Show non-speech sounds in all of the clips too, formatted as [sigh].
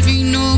We vino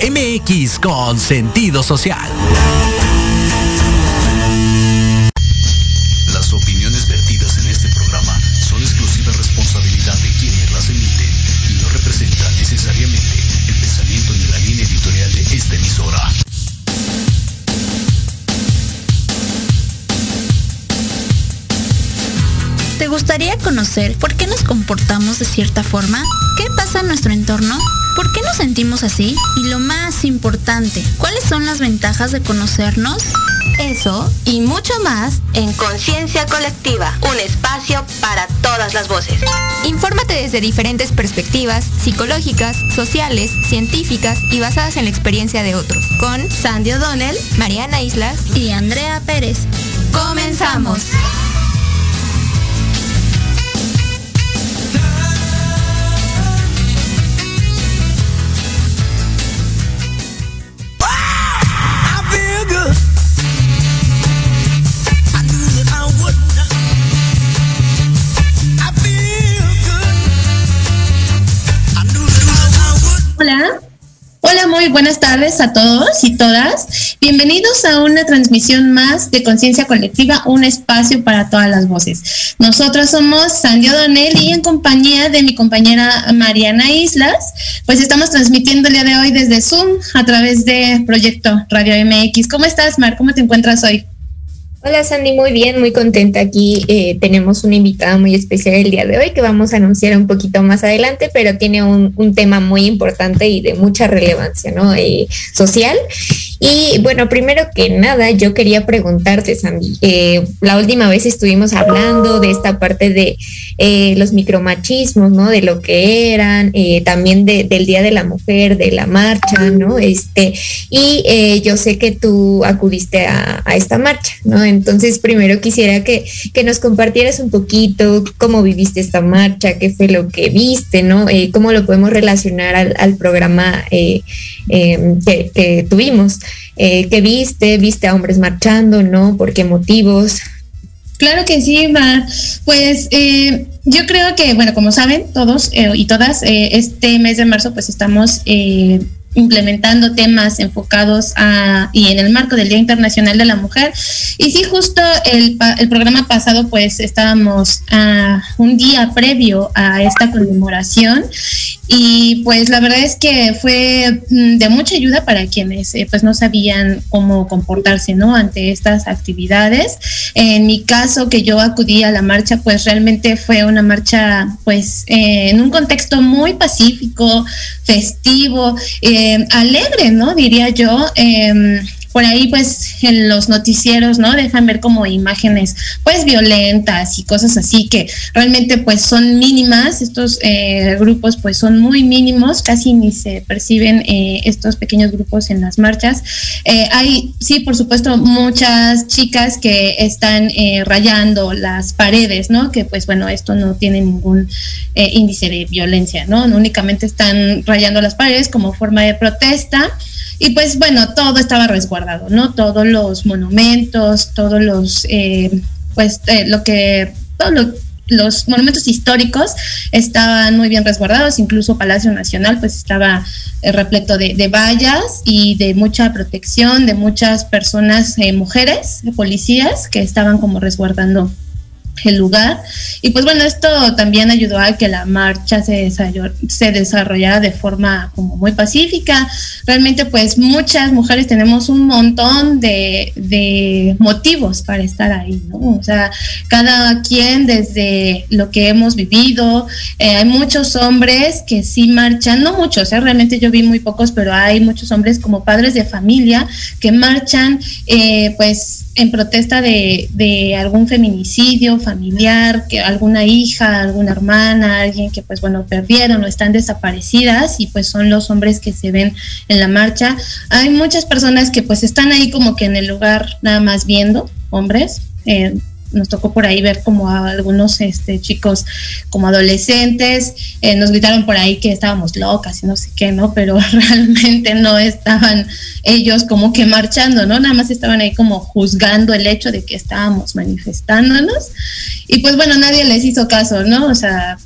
MX con sentido social. Las opiniones vertidas en este programa son exclusiva responsabilidad de quienes las emiten y no representan necesariamente el pensamiento ni la línea editorial de esta emisora. ¿Te gustaría conocer por qué nos comportamos de cierta forma? ¿Qué pasa en nuestro entorno? ¿Por qué nos sentimos así? Y lo más importante, ¿cuáles son las ventajas de conocernos? Eso y mucho más en Conciencia Colectiva, un espacio para todas las voces. Infórmate desde diferentes perspectivas psicológicas, sociales, científicas y basadas en la experiencia de otros, con Sandy O'Donnell, Mariana Islas y Andrea Pérez. ¡Comenzamos! Muy buenas tardes a todos y todas. Bienvenidos a una transmisión más de Conciencia Colectiva, un espacio para todas las voces. Nosotros somos Sandy O'Donnell y en compañía de mi compañera Mariana Islas, pues estamos transmitiendo el día de hoy desde Zoom a través de Proyecto Radio MX. ¿Cómo estás, Mar? ¿Cómo te encuentras hoy? Hola Sandy, muy bien, muy contenta aquí. Eh, tenemos una invitada muy especial el día de hoy que vamos a anunciar un poquito más adelante, pero tiene un, tema muy importante y de mucha relevancia ¿no? Eh, social. Y bueno, primero que nada, yo quería preguntarte, Sandy, eh, la última vez estuvimos hablando de esta parte de eh, los micromachismos, ¿no? De lo que eran, eh, también del Día de la Mujer, de la marcha, ¿no? Este, y yo sé que tú acudiste a, esta marcha, ¿no? Entonces, primero quisiera que, nos compartieras un poquito cómo viviste esta marcha, qué fue lo que viste, ¿no? cómo lo podemos relacionar al, programa que, que tuvimos. Eh, ¿Qué viste? ¿Viste a hombres marchando? ¿No? ¿Por qué motivos? Claro que sí, Mar. Pues eh, yo creo que, bueno, como saben todos eh, y todas, este mes de marzo pues estamos implementando temas enfocados a, y en el marco del Día Internacional de la Mujer. Y sí, justo el, el programa pasado, pues estábamos a un día previo a esta conmemoración y pues la verdad es que fue mm, de mucha ayuda para quienes eh, pues no sabían cómo comportarse, ¿no? Ante estas actividades. En mi caso, que yo acudí a la marcha, pues realmente fue una marcha pues eh, en un contexto muy pacífico, festivo, eh, alegre, ¿no? Diría yo. Em, por ahí pues en los noticieros, ¿no? Dejan ver como imágenes pues violentas y cosas así que realmente pues son mínimas, estos eh, grupos pues son muy mínimos, casi ni se perciben eh, estos pequeños grupos en las marchas. Eh, hay, sí, por supuesto, muchas chicas que están rayando las paredes, ¿no? Que pues bueno, esto no tiene ningún índice de violencia, ¿no? Únicamente están rayando las paredes como forma de protesta. Y pues bueno, todo estaba resguardado, ¿no? Todos los monumentos, todos los, eh, pues eh, lo que, todo lo los monumentos históricos estaban muy bien resguardados, incluso Palacio Nacional pues estaba eh, repleto de, de, vallas y de mucha protección de muchas personas, eh, mujeres, policías que estaban como resguardando el lugar. Y pues bueno, esto también ayudó a que la marcha se, se desarrollara de forma como muy pacífica. Realmente pues muchas mujeres tenemos un montón de, de motivos para estar ahí, ¿no? O sea, cada quien desde lo que hemos vivido, eh, hay muchos hombres que sí marchan, no muchos, ¿eh? realmente yo vi muy pocos, pero hay muchos hombres como padres de familia que marchan eh, pues en protesta de, de, algún feminicidio familiar, que alguna hija, alguna hermana, alguien que pues bueno perdieron o están desaparecidas y pues son los hombres que se ven en la marcha. Hay muchas personas que pues están ahí como que en el lugar nada más viendo, hombres, eh, nos tocó por ahí ver como a algunos este, chicos como adolescentes, eh, nos gritaron por ahí que estábamos locas y no sé qué, ¿no? Pero [laughs] realmente no estaban ellos como que marchando, ¿no? Nada más estaban ahí como juzgando el hecho de que estábamos manifestándonos. Y pues bueno, nadie les hizo caso, ¿no? O sea,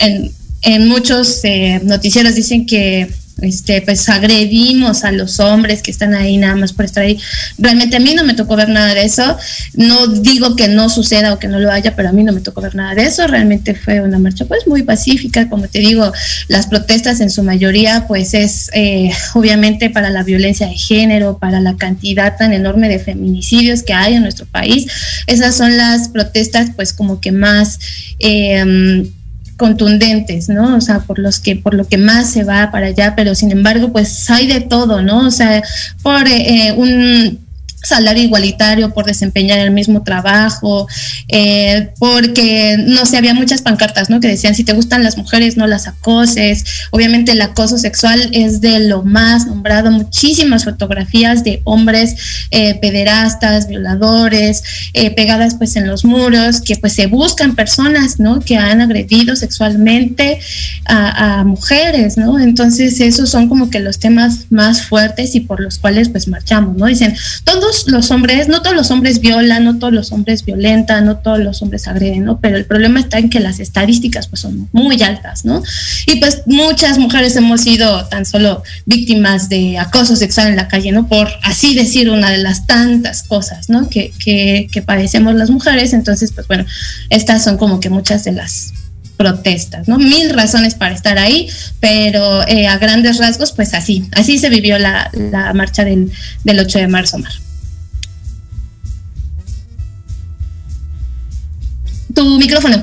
en, en muchos eh, noticieros dicen que este, pues agredimos a los hombres que están ahí nada más por estar ahí. Realmente a mí no me tocó ver nada de eso. No digo que no suceda o que no lo haya, pero a mí no me tocó ver nada de eso. Realmente fue una marcha pues muy pacífica, como te digo, las protestas en su mayoría pues es eh, obviamente para la violencia de género, para la cantidad tan enorme de feminicidios que hay en nuestro país. Esas son las protestas pues como que más... Eh, contundentes, ¿no? O sea, por los que, por lo que más se va para allá, pero sin embargo, pues hay de todo, ¿no? O sea, por eh, eh un salario igualitario por desempeñar el mismo trabajo, eh, porque no sé, había muchas pancartas, ¿no? Que decían, si te gustan las mujeres, no las acoses. Obviamente el acoso sexual es de lo más nombrado, muchísimas fotografías de hombres eh, pederastas, violadores, eh, pegadas pues en los muros, que pues se buscan personas, ¿no? Que han agredido sexualmente a, mujeres, ¿no? Entonces esos son como que los temas más fuertes y por los cuales pues marchamos, ¿no? Dicen, todos los hombres, no todos los hombres violan, no todos los hombres violentan, no todos los hombres agreden, ¿no? Pero el problema está en que las estadísticas pues son muy altas, ¿no? Y pues muchas mujeres hemos sido tan solo víctimas de acoso sexual en la calle, ¿no? Por así decir una de las tantas cosas, ¿no? Que, padecemos las mujeres. Entonces, pues bueno, estas son como que muchas de las protestas, ¿no? Mil razones para estar ahí, pero eh, a grandes rasgos, pues así, así se vivió la, la marcha del, del 8 de marzo, Mar. Tu micrófono.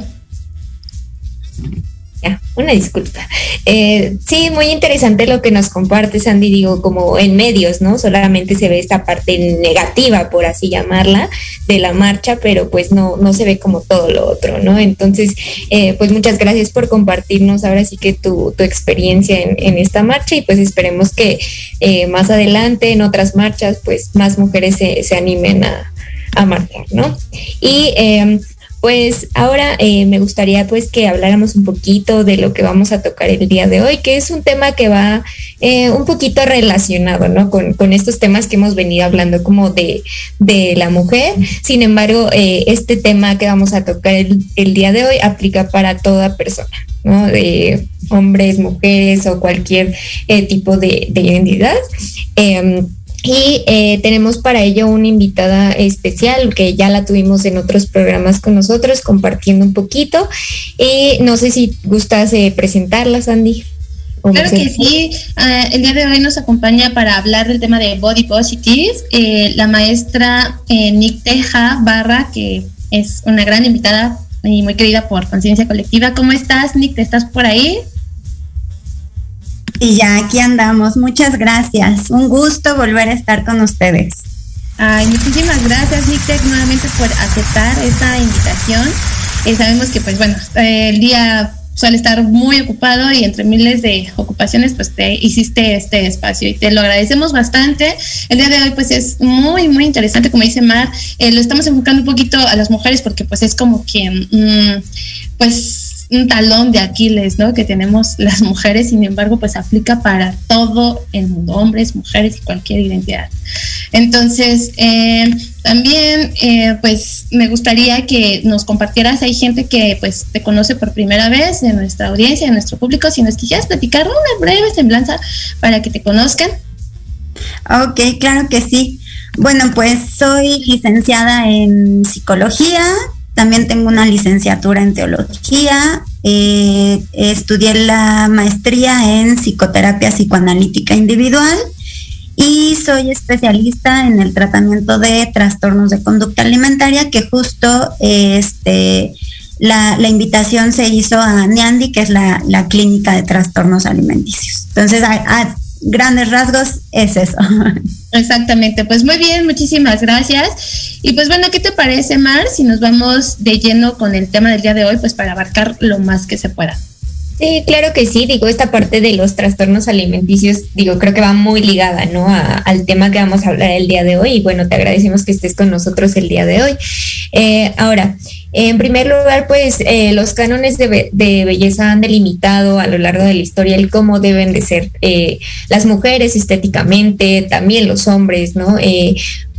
Ya, una disculpa. Eh, sí, muy interesante lo que nos compartes, Andy, digo, como en medios, ¿no? Solamente se ve esta parte negativa, por así llamarla, de la marcha, pero pues no, no se ve como todo lo otro, ¿no? Entonces, eh, pues muchas gracias por compartirnos ahora sí que tu, tu experiencia en, en, esta marcha y pues esperemos que eh, más adelante en otras marchas, pues más mujeres se, se animen a, a marchar, ¿no? Y eh, pues ahora eh, me gustaría pues que habláramos un poquito de lo que vamos a tocar el día de hoy, que es un tema que va eh, un poquito relacionado, ¿no? Con, estos temas que hemos venido hablando como de, de la mujer. Sin embargo, eh, este tema que vamos a tocar el, día de hoy aplica para toda persona, ¿no? De hombres, mujeres o cualquier tipo de, de identidad. Y eh, tenemos para ello una invitada especial que ya la tuvimos en otros programas con nosotros, compartiendo un poquito. Y no sé si gustas eh, presentarla, Sandy. Claro que sí. Uh, el día de hoy nos acompaña para hablar del tema de Body Positive eh, la maestra eh, Nick Teja Barra, que es una gran invitada y muy querida por Conciencia Colectiva. ¿Cómo estás, Nick? ¿Estás por ahí? Y ya aquí andamos. Muchas gracias. Un gusto volver a estar con ustedes. Ay, muchísimas gracias, Nictec, nuevamente por aceptar esta invitación. Eh, sabemos que, pues bueno, el día suele estar muy ocupado y entre miles de ocupaciones, pues te hiciste este espacio y te lo agradecemos bastante. El día de hoy, pues es muy, muy interesante, como dice Mar, eh, lo estamos enfocando un poquito a las mujeres porque pues es como que, mmm, pues un talón de Aquiles, ¿no? Que tenemos las mujeres, sin embargo, pues aplica para todo el mundo, hombres, mujeres y cualquier identidad. Entonces, eh, también, eh, pues, me gustaría que nos compartieras, hay gente que, pues, te conoce por primera vez de nuestra audiencia, de nuestro público, si nos quisieras platicar una breve semblanza para que te conozcan. Ok, claro que sí. Bueno, pues soy licenciada en psicología, también tengo una licenciatura en teología, eh, estudié la maestría en psicoterapia psicoanalítica individual y soy especialista en el tratamiento de trastornos de conducta alimentaria, que justo este, la, invitación se hizo a NIANDI, que es la, clínica de trastornos alimenticios. Entonces, a grandes rasgos es eso. [laughs] Exactamente, pues muy bien, muchísimas gracias. Y pues bueno, ¿qué te parece, Mar, si nos vamos de lleno con el tema del día de hoy, pues para abarcar lo más que se pueda? Sí, claro que sí, digo, esta parte de los trastornos alimenticios, digo, creo que va muy ligada, ¿no? al tema que vamos a hablar el día de hoy y bueno, te agradecemos que estés con nosotros el día de hoy. Eh, ahora, en primer lugar, pues eh, los cánones de, belleza han delimitado a lo largo de la historia el cómo deben de ser eh, las mujeres estéticamente, también los hombres, ¿no?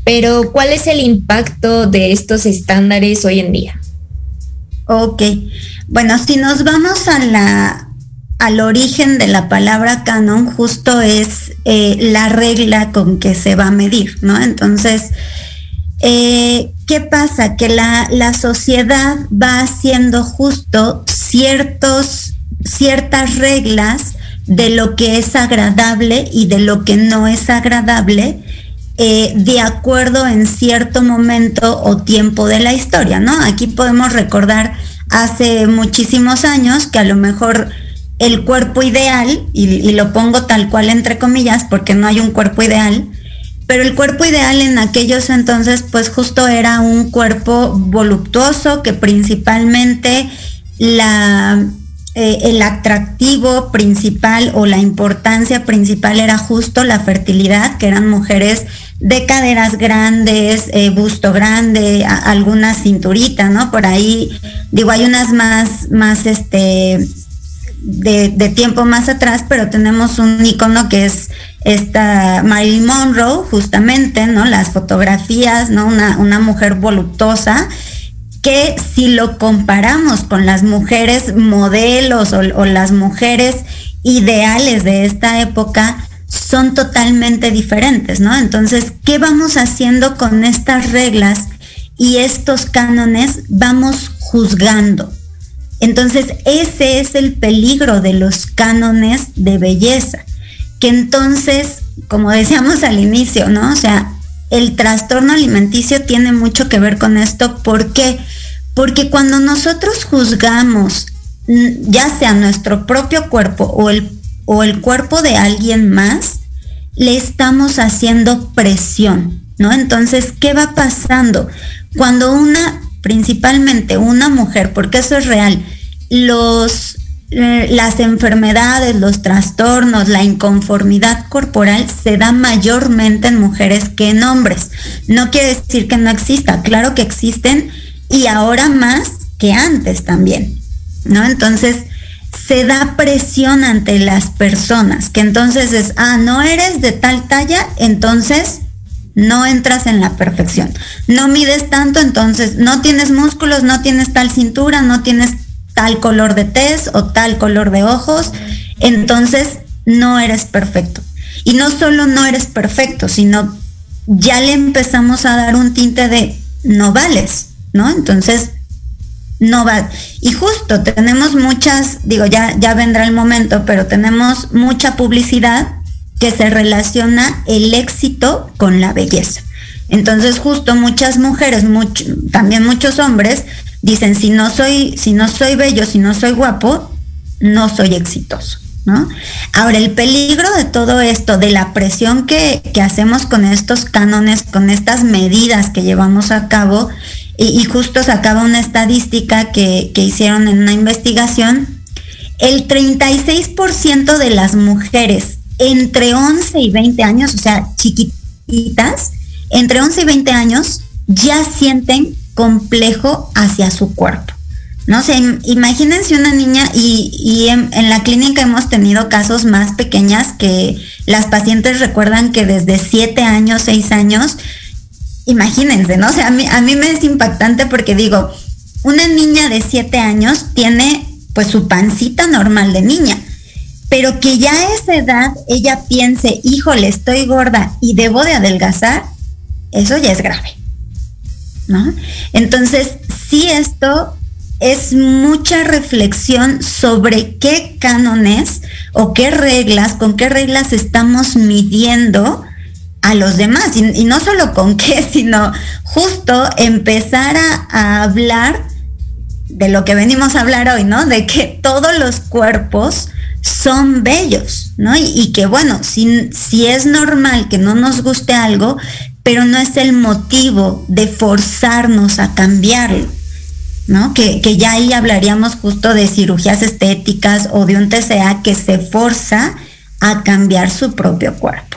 pero, ¿cuál es el impacto de estos estándares hoy en día? Ok, bueno, si nos vamos al origen de la palabra canon, justo es eh, la regla con que se va a medir, ¿no? Entonces, eh, ¿qué pasa? Que la, la, sociedad va haciendo justo ciertos, ciertas reglas de lo que es agradable y de lo que no es agradable. Eh, de acuerdo en cierto momento o tiempo de la historia, ¿no? Aquí podemos recordar hace muchísimos años que a lo mejor el cuerpo ideal, y, lo pongo tal cual entre comillas porque no hay un cuerpo ideal, pero el cuerpo ideal en aquellos entonces pues justo era un cuerpo voluptuoso que principalmente la, eh, el atractivo principal o la importancia principal era justo la fertilidad, que eran mujeres de caderas grandes, eh, busto grande, alguna cinturita, ¿no? Por ahí, digo, hay unas más, más este, de, tiempo más atrás, pero tenemos un icono que es esta Marilyn Monroe, justamente, ¿no? Las fotografías, ¿no? Una, una mujer voluptuosa que si lo comparamos con las mujeres modelos o las mujeres ideales de esta época, son totalmente diferentes, ¿no? Entonces, ¿qué vamos haciendo con estas reglas y estos cánones? Vamos juzgando. Entonces, ese es el peligro de los cánones de belleza, que entonces, como decíamos al inicio, ¿no? O sea, el trastorno alimenticio tiene mucho que ver con esto. ¿Por qué? Porque cuando nosotros juzgamos, ya sea nuestro propio cuerpo o el o el cuerpo de alguien más, le estamos haciendo presión, ¿no? Entonces, ¿qué va pasando? Cuando una, principalmente una mujer, porque eso es real, los, eh, las enfermedades, los trastornos, la inconformidad corporal se da mayormente en mujeres que en hombres. No quiere decir que no exista, claro que existen y ahora más que antes también, ¿no? Entonces, se da presión ante las personas, que entonces es, ah, no eres de tal talla, entonces no entras en la perfección. No mides tanto, entonces no tienes músculos, no tienes tal cintura, no tienes tal color de tez o tal color de ojos, entonces no eres perfecto. Y no solo no eres perfecto, sino ya le empezamos a dar un tinte de no vales, ¿no? Entonces no va. Y justo tenemos muchas, digo, ya, ya vendrá el momento, pero tenemos mucha publicidad que se relaciona el éxito con la belleza. Entonces, justo muchas mujeres, también muchos hombres, dicen, si no soy, si no soy bello, si no soy guapo, no soy exitoso. ¿No? Ahora, el peligro de todo esto, de la presión que, que hacemos con estos cánones, con estas medidas que llevamos a cabo, y, justo sacaba una estadística que, hicieron en una investigación, el 36% de las mujeres entre 11 y 20 años, o sea, chiquititas, entre 11 y 20 años, ya sienten complejo hacia su cuerpo. No sé, imagínense una niña y, en, la clínica hemos tenido casos más pequeñas que las pacientes recuerdan que desde siete años, seis años, imagínense, ¿no? O sea, a mí, a mí me es impactante porque digo, una niña de siete años tiene pues su pancita normal de niña, pero que ya a esa edad ella piense, híjole, estoy gorda y debo de adelgazar, eso ya es grave. ¿No? Entonces, sí esto es mucha reflexión sobre qué cánones o qué reglas, con qué reglas estamos midiendo a los demás. Y, no solo con [laughs] qué, sino justo empezar a, hablar de lo que venimos a hablar hoy, ¿no? De que todos los cuerpos son bellos, ¿no? Y, que bueno, si, si es normal que no nos guste algo, pero no es el motivo de forzarnos a cambiarlo. ¿no? Que, ya ahí hablaríamos justo de cirugías estéticas o de un TCA que se forza a cambiar su propio cuerpo,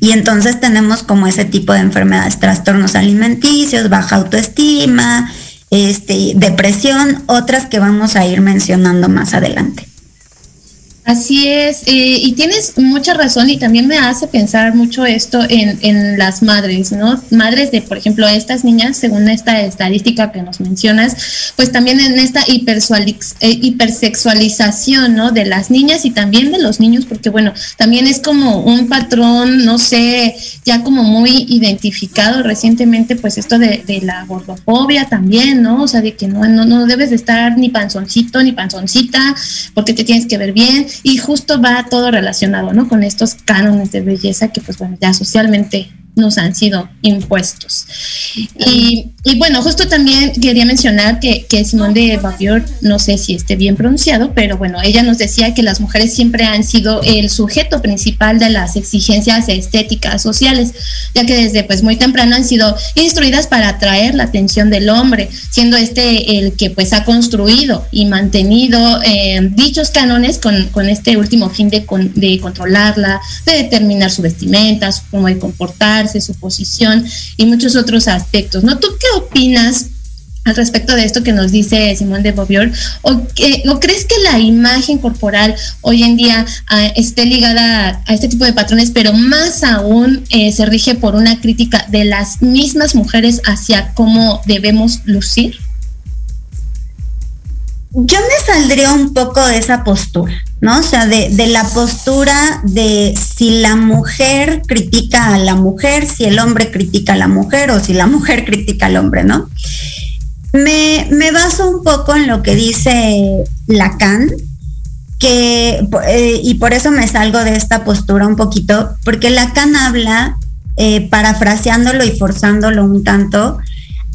Y entonces tenemos como ese tipo de enfermedades, trastornos alimenticios, baja autoestima, este, depresión, otras que vamos a ir mencionando más adelante. Así es, eh, y tienes mucha razón y también me hace pensar mucho esto en, en, las madres, ¿no? Madres de, por ejemplo, estas niñas, según esta estadística que nos mencionas, pues también en esta eh, hipersexualización, ¿no? De las niñas y también de los niños, porque bueno, también es como un patrón, no sé, ya como muy identificado recientemente, pues esto de, de la gordofobia también, ¿no? O sea, de que no, no, no debes de estar ni panzoncito ni panzoncita, porque te tienes que ver bien y justo va todo relacionado, ¿no? Con estos cánones de belleza que, pues bueno, ya socialmente nos han sido impuestos. Y, bueno, justo también quería mencionar que, que Simón de Bavier, no sé si esté bien pronunciado, pero bueno, ella nos decía que las mujeres siempre han sido el sujeto principal de las exigencias estéticas sociales, ya que desde pues muy temprano han sido instruidas para atraer la atención del hombre, siendo este el que pues ha construido y mantenido eh, dichos cánones con, con, este último fin de, de controlarla, de determinar su vestimenta, su forma de comportar, su posición y muchos otros aspectos, ¿no? ¿Tú qué opinas al respecto de esto que nos dice Simón de Beauvoir, o, crees que la imagen corporal hoy en día ah, esté ligada a, este tipo de patrones, pero más aún eh, se rige por una crítica de las mismas mujeres hacia cómo debemos lucir? Yo me saldría un poco de esa postura. ¿no? O sea, de, la postura de si la mujer critica a la mujer, si el hombre critica a la mujer o si la [laughs] mujer critica al hombre, ¿no? Me, baso un poco en lo que dice Lacan, que, eh, y por eso me salgo de esta postura un poquito, porque Lacan habla, eh, parafraseándolo y forzándolo un tanto,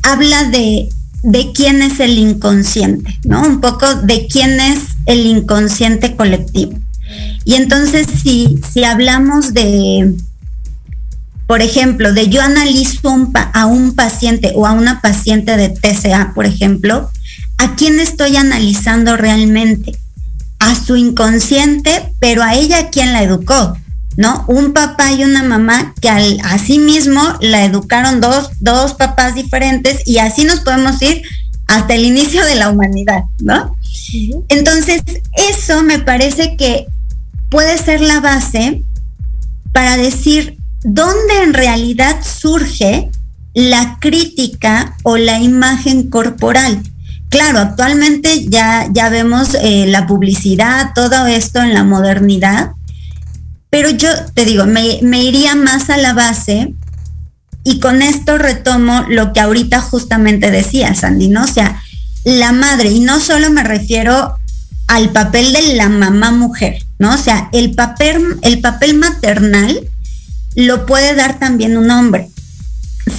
habla de de quién es el inconsciente, ¿no? Un poco de quién es el inconsciente colectivo. Y entonces si, si hablamos de, por ejemplo, de yo analizo a un paciente o a una paciente de TCA, por ejemplo, ¿a quién estoy analizando realmente? A su inconsciente, pero a ella quién la educó. ¿No? Un papá y una mamá que al, a sí mismo la educaron dos, dos papás diferentes y así nos podemos ir hasta el inicio de la humanidad, ¿no? Entonces, eso me parece que puede ser la base para decir dónde en realidad surge la crítica o la imagen corporal. Claro, actualmente ya, ya vemos eh, la publicidad, todo esto en la modernidad, pero yo te digo, me, iría más a la base y con esto retomo lo que ahorita justamente decía, Sandy, ¿no? O sea, la madre, y no solo me refiero al papel de la mamá mujer, ¿no? O sea, el papel, el papel maternal lo puede dar también un hombre.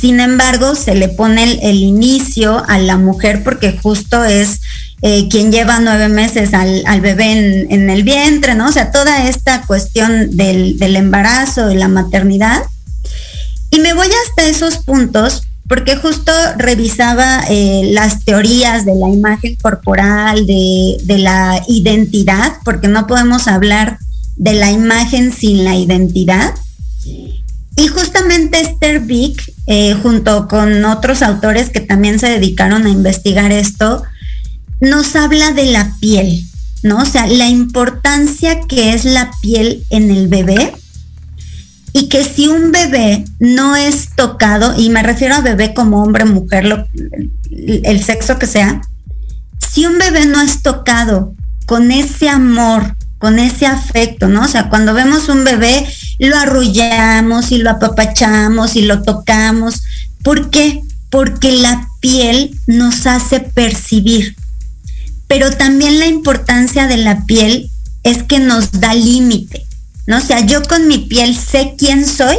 Sin embargo, se le pone el inicio a la mujer porque justo es eh, quien lleva nueve meses al, bebé en, el vientre, ¿no? O sea, toda esta cuestión del, embarazo y la maternidad. Y me voy hasta esos puntos porque justo revisaba eh, las teorías de la imagen corporal, de, la identidad, porque no podemos hablar de la imagen sin la identidad. Y justamente Esther Vick, eh, junto con otros autores que también se dedicaron a investigar esto, nos habla de la piel, ¿no? O sea, la importancia que es la piel en el bebé y que si un bebé no es tocado, y me refiero a bebé como hombre, mujer, el sexo que sea, si un bebé no es tocado con ese amor, con ese afecto, ¿no? O sea, cuando vemos un bebé, lo arrullamos y lo apapachamos y lo tocamos. ¿Por qué? Porque la piel nos hace percibir. Pero también la importancia de la piel es que nos da límite. ¿no? O sea, yo con mi piel sé quién soy,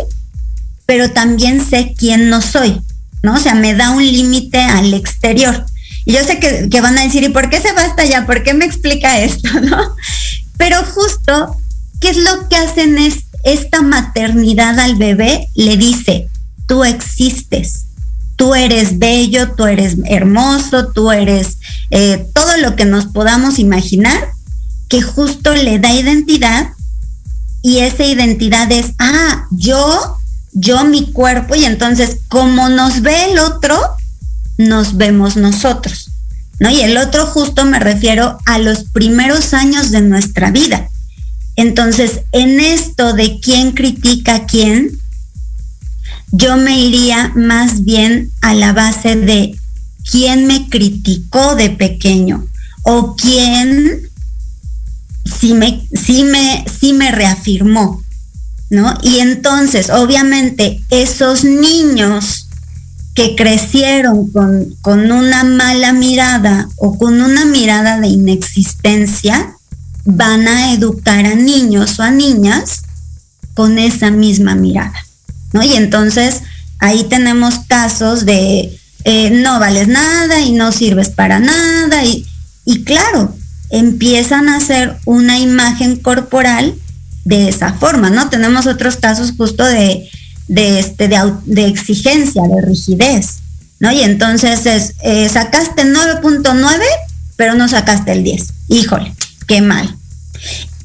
pero también sé quién no soy, ¿no? O sea, me da un límite al exterior. Y yo sé que, van a decir, ¿y por qué se va hasta allá? ¿Por qué me explica esto, [laughs] no? Pero justo, ¿qué es lo que hacen es esta maternidad al bebé? Le dice, tú existes, tú eres bello, tú eres hermoso, tú eres eh, todo lo que nos podamos imaginar, que justo le da identidad y esa identidad es, ah, yo, yo mi cuerpo y entonces como nos ve el otro, nos vemos nosotros. ¿No? Y el otro justo me refiero a los primeros años de nuestra vida. Entonces, en esto de quién critica a quién, yo me iría más bien a la base de quién me criticó de pequeño o quién sí me, sí me, sí me reafirmó, ¿no? Y entonces, obviamente, esos niños que crecieron con, con una mala mirada o con una mirada de inexistencia, van a educar a niños o a niñas con esa misma mirada, ¿no? Y entonces ahí tenemos casos de eh, no vales nada y no sirves para nada y, y claro, empiezan a hacer una imagen corporal de esa forma, ¿no? Tenemos otros casos justo de, de, este, de, exigencia, de rigidez, ¿no? Y entonces es, eh, sacaste 9.9, pero no sacaste el 10. Híjole, qué mal.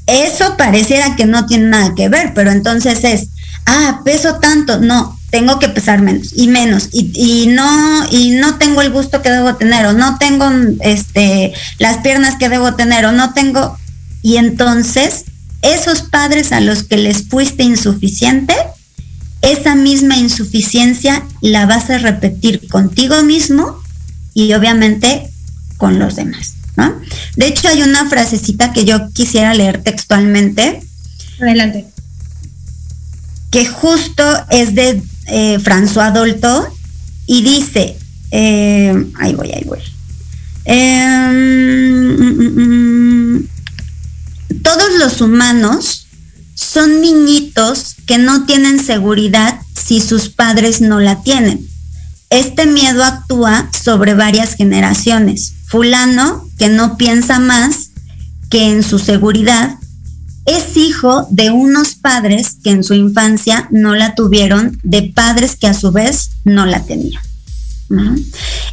Eso pareciera que no tiene nada que ver, pero entonces es, ah, peso tanto, no, tengo que pesar menos y menos y, no y no tengo el gusto que debo tener o no tengo este las piernas que debo tener o no tengo. Y entonces esos padres a los que les fuiste insuficiente esa misma insuficiencia la vas a repetir contigo mismo y obviamente con los demás de hecho hay una frasecita que yo quisiera leer textualmente. Adelante que justo es de eh, François Dolto y dice, eh, ahí voy, ahí voy. Em, todos los humanos son niñitos que no tienen seguridad si sus padres no la tienen. Este miedo actúa sobre varias generaciones. Fulano, que no piensa más que en su seguridad, es hijo de unos padres que en su infancia no la tuvieron, de padres que a su vez no la tenían.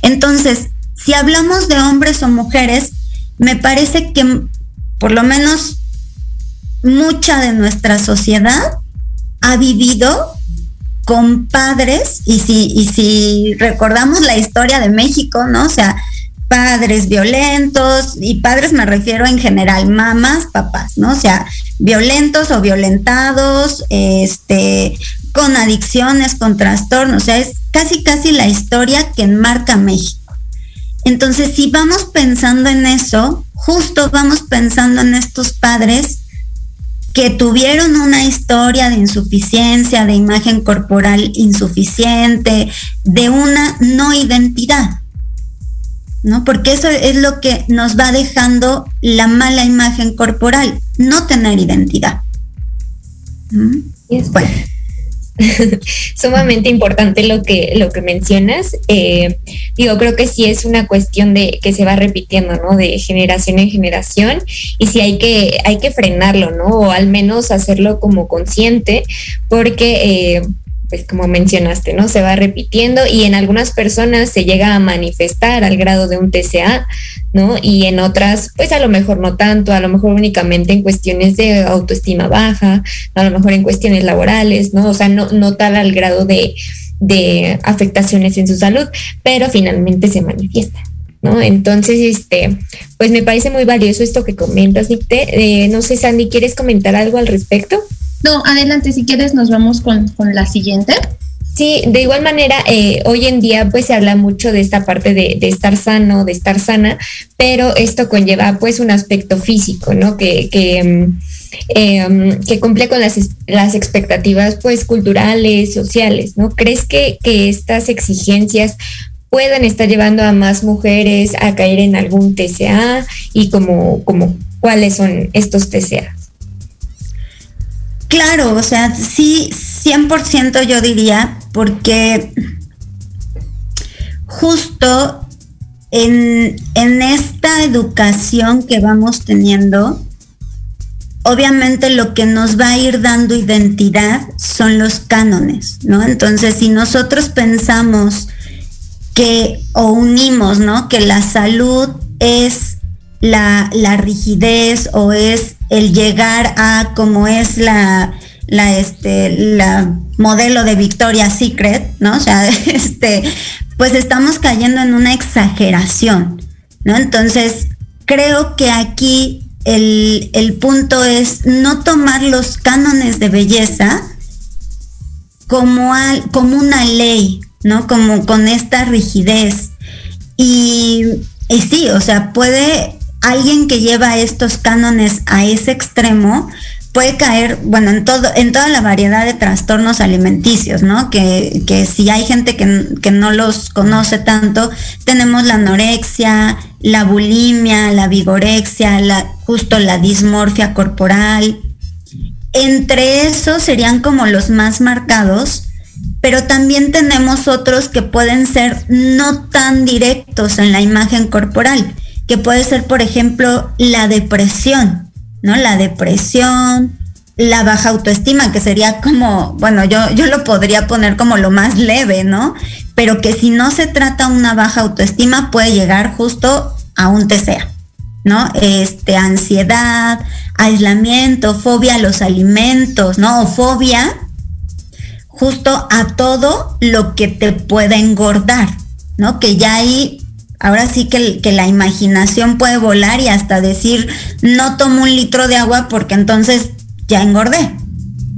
Entonces, si hablamos de hombres o mujeres, me parece que por lo menos mucha de nuestra sociedad ha vivido con padres, y si, y si recordamos la historia de México, ¿no? O sea, padres violentos, y padres me refiero en general, mamás, papás, ¿no? O sea, violentos o violentados, este, con adicciones, con trastornos, o sea, es casi casi la historia que enmarca México. Entonces, si vamos pensando en eso, justo vamos pensando en estos padres que tuvieron una historia de insuficiencia, de imagen corporal insuficiente, de una no identidad. ¿No? Porque eso es lo que nos va dejando la mala imagen corporal, no tener identidad. ¿Mm? [laughs] Sumamente importante lo que, lo que mencionas. Eh, digo, creo que sí es una cuestión de que se va repitiendo, ¿no? De generación en generación y sí hay que, hay que frenarlo, ¿no? O al menos hacerlo como consciente, porque eh, pues como mencionaste, ¿no? Se va repitiendo y en algunas personas se llega a manifestar al grado de un TCA, ¿no? Y en otras, pues a lo mejor no tanto, a lo mejor únicamente en cuestiones de autoestima baja, a lo mejor en cuestiones laborales, ¿no? O sea, no, no tal al grado de, de afectaciones en su salud, pero finalmente se manifiesta. ¿no? Entonces, este, pues me parece muy valioso esto que comentas, Nicte. Eh, no sé, Sandy, ¿quieres comentar algo al respecto? No, adelante, si quieres nos vamos con, con la siguiente. Sí, de igual manera, eh, hoy en día pues se habla mucho de esta parte de, estar sano, de estar sana, pero esto conlleva pues un aspecto físico, ¿no? Que, que, mm, em, que cumple con las, las, expectativas pues culturales, sociales, ¿no? ¿Crees que, que estas exigencias puedan estar llevando a más mujeres a caer en algún TCA y como, como cuáles son estos TCA? Claro, o sea, sí, 100% yo diría, porque justo en, en esta educación que vamos teniendo, obviamente lo que nos va a ir dando identidad son los cánones, ¿no? Entonces, si nosotros pensamos que, o unimos, ¿no? Que la salud es la, la rigidez o es el llegar a como es la, la, este, la modelo de Victoria's Secret, ¿no? O sea, [laughs] este, pues estamos cayendo en una exageración, ¿no? Entonces, creo que aquí el, el punto es no tomar los cánones de belleza como, al, como una ley, ¿no? Como con esta rigidez. Y, y sí, o sea, puede alguien que lleva estos cánones a ese extremo, puede caer, bueno, en todo, en toda la variedad de trastornos alimenticios, ¿no? Que, que si hay gente que, que, no los conoce tanto, tenemos la anorexia, la bulimia, la vigorexia, la, justo la dismorfia corporal. Entre esos serían como los más marcados, pero también tenemos otros que pueden ser no tan directos en la imagen corporal, que puede ser, por ejemplo, la depresión ¿no? La depresión, la baja autoestima, que sería como, bueno, yo, yo lo podría poner como lo más leve, ¿no? Pero que si no se trata una baja autoestima, puede llegar justo a un TCA, ¿no? Este, ansiedad, aislamiento, fobia a los alimentos, ¿no? O fobia justo a todo lo que te pueda engordar, ¿no? Que ya ahí Ahora sí que, la imaginación puede volar y hasta decir, no tomo un litro de agua porque entonces ya engordé,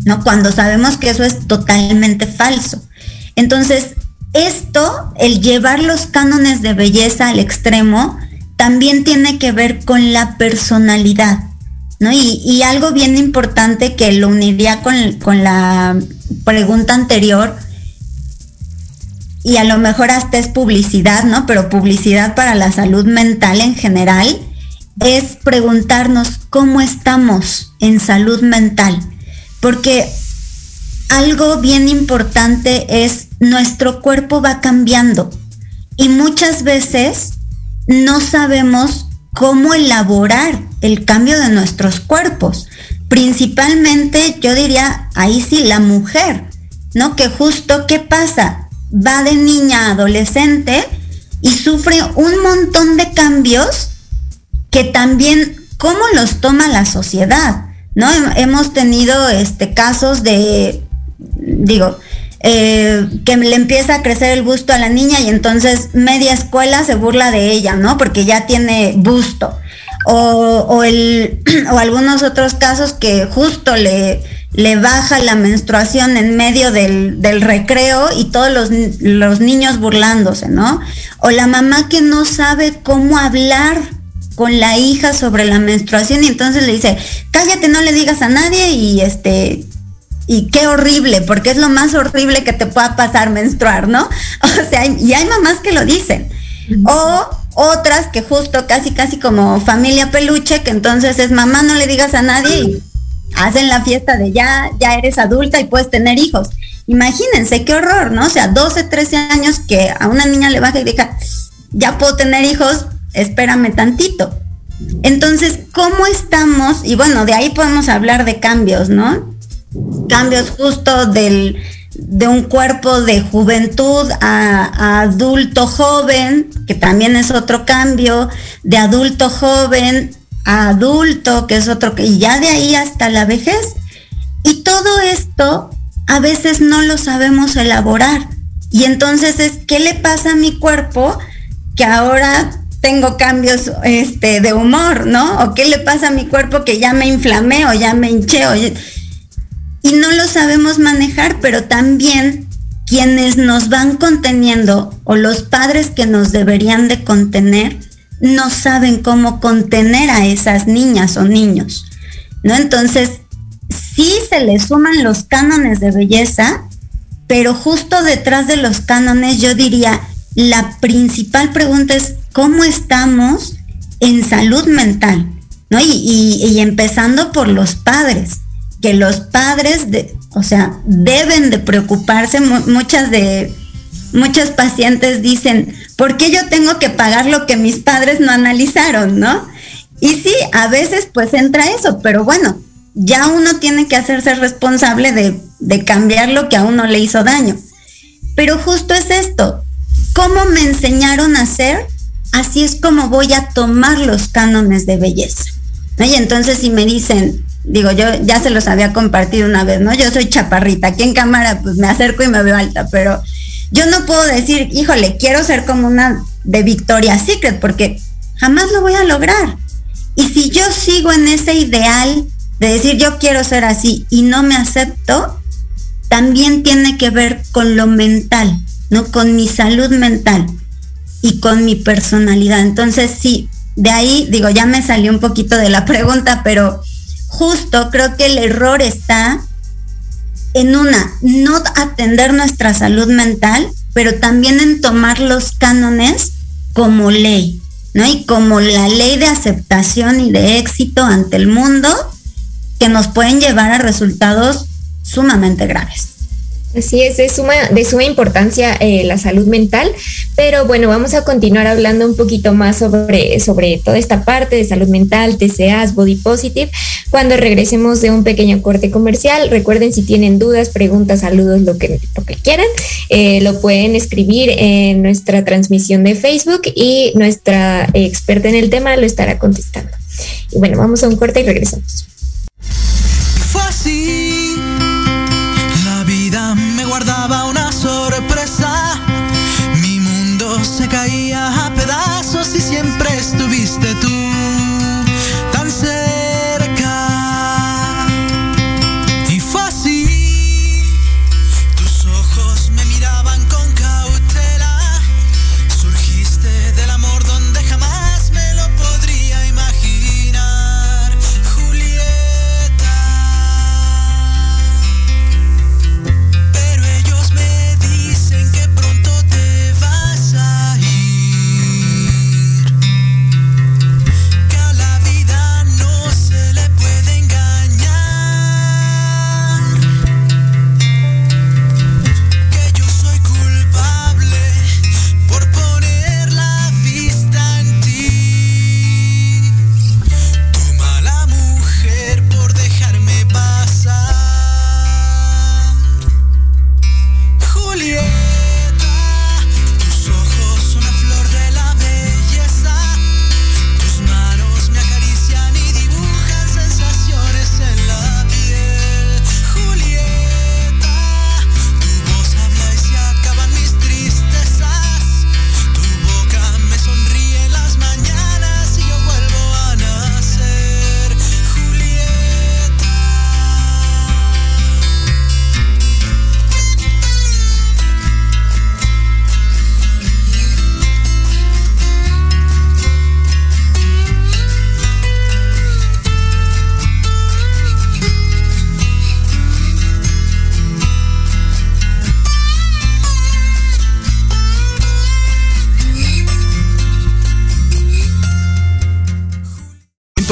¿no? Cuando sabemos que eso es totalmente falso. Entonces, esto, el llevar los cánones de belleza al extremo, también tiene que ver con la personalidad, ¿no? Y, algo bien importante que lo uniría con la pregunta anterior, y a lo mejor hasta es publicidad, ¿no? Pero publicidad para la salud mental en general es preguntarnos cómo estamos en salud mental. Porque algo bien importante es nuestro cuerpo va cambiando y muchas veces no sabemos cómo elaborar el cambio de nuestros cuerpos. Principalmente, yo diría, ahí sí, la mujer, ¿no? Que justo, ¿qué pasa? Va de niña a adolescente y sufre un montón de cambios que también cómo los toma la sociedad, ¿no? Hemos tenido este, casos de, digo, eh, que le empieza a crecer el busto a la niña y entonces media escuela se burla de ella, ¿no? Porque ya tiene busto. O, o, el, [clears throat] o algunos otros casos que justo le, le baja la menstruación en medio del, recreo y todos los, los, niños burlándose, ¿no? O la mamá que no sabe cómo hablar con la hija sobre la menstruación y entonces le dice, cállate, no le digas a nadie y este, y qué horrible, porque es lo más horrible que te pueda pasar menstruar, ¿no? [laughs] O sea, y hay mamás que lo dicen. O otras que justo casi casi como familia peluche, que entonces es mamá, no le digas a nadie y hacen la fiesta de ya, ya eres adulta y puedes tener hijos. Imagínense qué horror, ¿no? O sea, 12, 13 años que a una niña le baja y diga, ya puedo tener hijos, espérame tantito. Entonces, ¿cómo estamos? Y bueno, de ahí podemos hablar de cambios, ¿no? Cambios justo del, de un cuerpo de juventud a, a, adulto joven, que también es otro cambio, de adulto joven adulto, que es otro, y ya de ahí hasta la vejez. Y todo esto a veces no lo sabemos elaborar. Y entonces es, ¿qué le pasa a mi cuerpo que ahora tengo cambios este, de humor, ¿no? O qué le pasa a mi cuerpo que ya me inflamé o ya me hinché. y no lo sabemos manejar, pero también quienes nos van conteniendo o los padres que nos deberían de contener no saben cómo contener a esas niñas o niños, ¿no? Entonces, sí se le suman los cánones de belleza, pero justo detrás de los cánones yo diría, la principal pregunta es cómo estamos en salud mental, ¿no? Y, empezando por los padres, que los padres, de, o sea, deben de preocuparse, muchas de, muchas pacientes dicen, ¿por qué yo tengo que pagar lo que mis padres no analizaron, no? Y sí, a veces pues entra eso, pero bueno, ya uno tiene que hacerse responsable de, cambiar lo que a uno le hizo daño. Pero justo es esto, ¿cómo me enseñaron a hacer? así es como voy a tomar los cánones de belleza. Y entonces si me dicen, digo, yo ya se los había compartido una vez, ¿no? Yo soy chaparrita, aquí en cámara pues me acerco y me veo alta, pero yo no puedo decir, híjole, quiero ser como una de Victoria's Secret, porque jamás lo voy a lograr. Y si yo sigo en ese ideal de decir yo quiero ser así y no me acepto, también tiene que ver con lo mental, ¿no? Con mi salud mental y con mi personalidad. Entonces, sí, de ahí digo, ya me salió un poquito de la pregunta, pero justo creo que el error está en una, no atender nuestra salud mental, pero también en tomar los cánones como ley, ¿no? Y como la ley de aceptación y de éxito ante el mundo que nos pueden llevar a resultados sumamente graves. Así es, de suma, de suma importancia eh, la salud mental, pero bueno, vamos a continuar hablando un poquito más sobre, sobre toda esta parte de salud mental, TCAs, Body Positive, cuando regresemos de un pequeño corte comercial. Recuerden si tienen dudas, preguntas, saludos, lo que, lo que quieran, eh, lo pueden escribir en nuestra transmisión de Facebook y nuestra experta en el tema lo estará contestando. Y bueno, vamos a un corte y regresamos. guardaba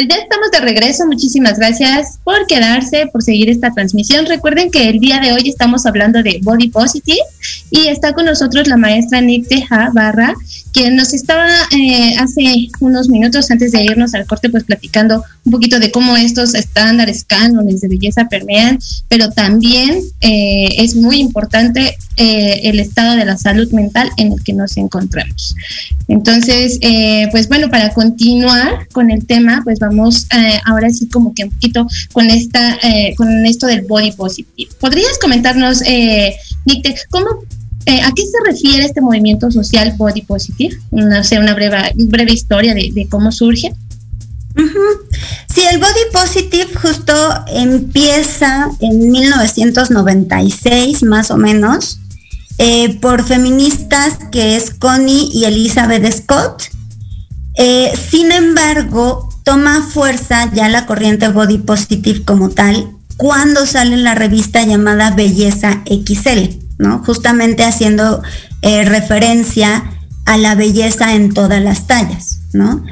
Pues ya estamos de regreso. Muchísimas gracias por quedarse, por seguir esta transmisión. Recuerden que el día de hoy estamos hablando de Body Positive y está con nosotros la maestra Nick Teja Barra, quien nos estaba eh, hace unos minutos antes de irnos al corte, pues platicando un poquito de cómo estos estándares, cánones de belleza permean, pero también eh, es muy importante eh, el estado de la salud mental en el que nos encontramos. Entonces, pues bueno, para continuar con el tema, pues vamos ahora sí como que un poquito con esta, con esto del body positive. ¿Podrías comentarnos, Nick, cómo eh, ¿A qué se refiere este movimiento social body positive? No sé, una breve, breve historia de, cómo surge. Sí, el body positive justo empieza en 1996 más o menos eh, por feministas que es Connie y Elizabeth Scott. Eh, sin embargo, toma fuerza ya la corriente body positive como tal cuando sale la revista llamada Belleza XL. Justamente haciendo eh, referencia a la belleza en todas las tallas, ¿no?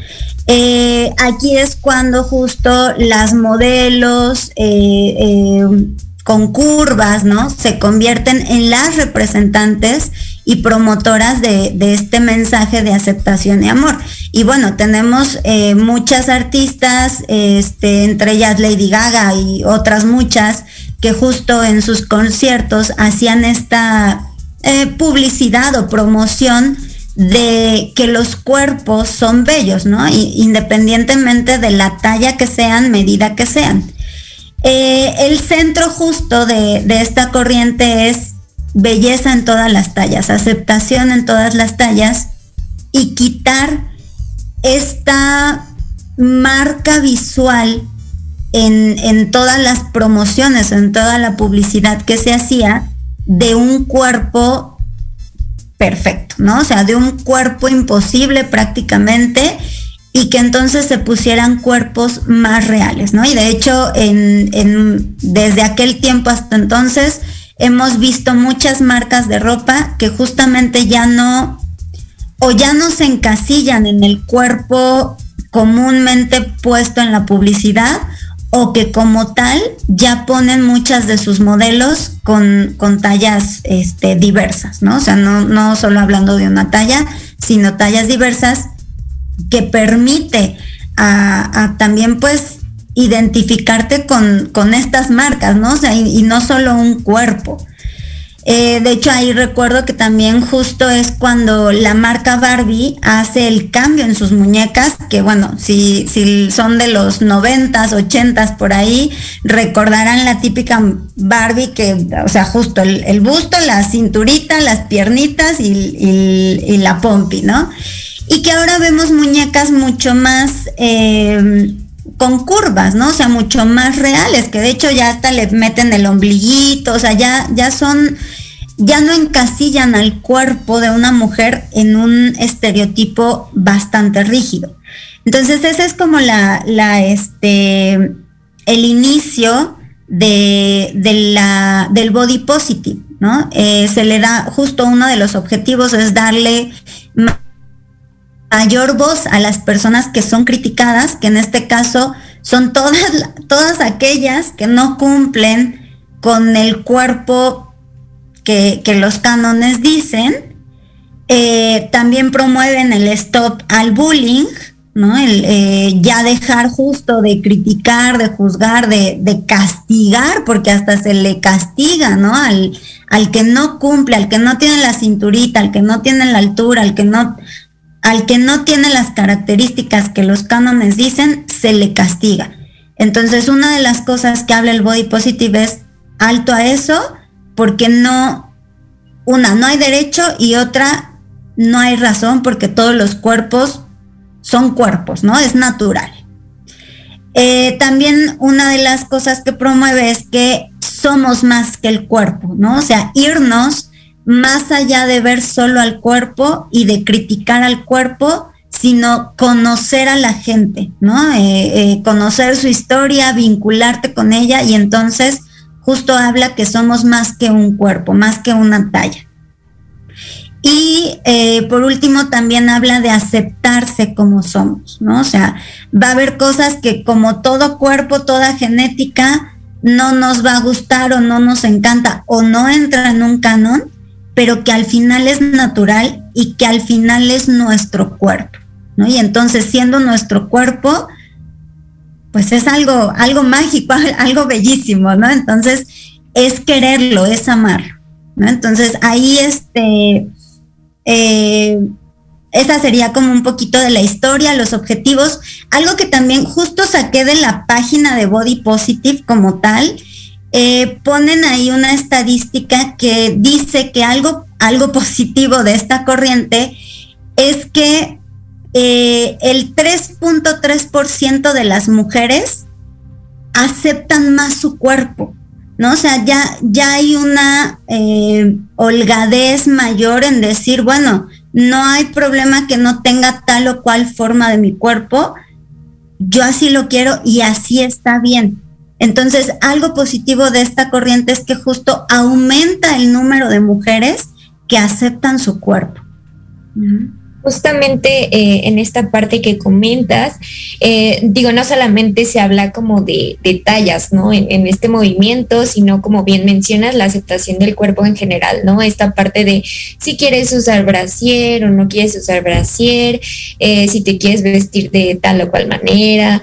Eh, aquí es cuando justo las modelos eh, con curvas, ¿no? Se convierten en las representantes y promotoras de, este mensaje de aceptación y amor. Y bueno, tenemos muchas artistas, este, entre ellas Lady Gaga y otras muchas, que justo en sus conciertos hacían esta eh, publicidad o promoción de que los cuerpos son bellos, ¿no? independientemente de la talla que sean, medida que sean. Eh, el centro justo de, de esta corriente es belleza en todas las tallas, aceptación en todas las tallas y quitar esta marca visual en, todas las promociones, en toda la publicidad que se hacía de un cuerpo perfecto, ¿no? O sea, de un cuerpo imposible prácticamente y que entonces se pusieran cuerpos más reales, ¿no? Y de hecho, en, desde aquel tiempo hasta entonces hemos visto muchas marcas de ropa que justamente ya no, o ya no se encasillan en el cuerpo comúnmente puesto en la publicidad, o que como tal ya ponen muchas de sus modelos con, tallas este, diversas, ¿no? O sea, no, no solo hablando de una talla, sino tallas diversas que permite a, también pues identificarte con, estas marcas, ¿no? O sea, y no solo un cuerpo. Eh, de hecho, ahí recuerdo que también justo es cuando la marca Barbie hace el cambio en sus muñecas, que bueno, si, si son de los noventas, ochentas por ahí, recordarán la típica Barbie que, o sea, justo el, busto, la cinturita, las piernitas y, la pompi, ¿no? Y que ahora vemos muñecas mucho más... Eh, con curvas, ¿no? O sea, mucho más reales, que de hecho ya hasta le meten el ombliguito, o sea, ya, ya son ya no encasillan al cuerpo de una mujer en un estereotipo bastante rígido. Entonces ese es como la, la este, el inicio de, la, del body positive, ¿no? Eh, se le da, justo uno de los objetivos es darle mayor voz a las personas que son criticadas, que en este caso son todas, todas aquellas que no cumplen con el cuerpo que, los cánones dicen. Eh, también promueven el stop al bullying, ¿no? El, eh, ya dejar justo de criticar, de juzgar, de, castigar, porque hasta se le castiga, ¿no? Al, al que no cumple, al que no tiene la cinturita, al que no tiene la altura, al que no, al que no tiene las características que los cánones dicen, se le castiga. Entonces, una de las cosas que habla el body positive es alto a eso, porque no, una, no hay derecho y otra, no hay razón porque todos los cuerpos son cuerpos, ¿no? Es natural. Eh, también una de las cosas que promueve es que somos más que el cuerpo, ¿no? O sea, irnos más allá de ver solo al cuerpo y de criticar al cuerpo, sino conocer a la gente, ¿no? Eh, eh, conocer su historia, vincularte con ella y entonces justo habla que somos más que un cuerpo, más que una talla. Y eh, por último también habla de aceptarse como somos, ¿no? O sea, va a haber cosas que como todo cuerpo, toda genética, no nos va a gustar o no nos encanta o no entra en un canon, pero que al final es natural y que al final es nuestro cuerpo, ¿no? Y entonces siendo nuestro cuerpo, pues es algo, algo mágico, [laughs] algo bellísimo, ¿no? Entonces es quererlo, es amarlo, ¿no? Entonces ahí este eh, esa sería como un poquito de la historia, los objetivos. Algo que también justo saqué de la página de Body Positive como tal, eh, ponen ahí una estadística que dice que algo, algo positivo de esta corriente es que eh, el 3.3% de las mujeres aceptan más su cuerpo. ¿no? O sea, ya, ya hay una eh, holgadez mayor en decir, bueno, no hay problema que no tenga tal o cual forma de mi cuerpo, yo así lo quiero y así está bien. Entonces, algo positivo de esta corriente es que justo aumenta el número de mujeres que aceptan su cuerpo justamente eh, en esta parte que comentas, eh, digo, no solamente se habla como de, tallas, ¿no? En, este movimiento, sino como bien mencionas, la aceptación del cuerpo en general, ¿no? Esta parte de si quieres usar brasier o no quieres usar brasier, eh, si te quieres vestir de tal o cual manera,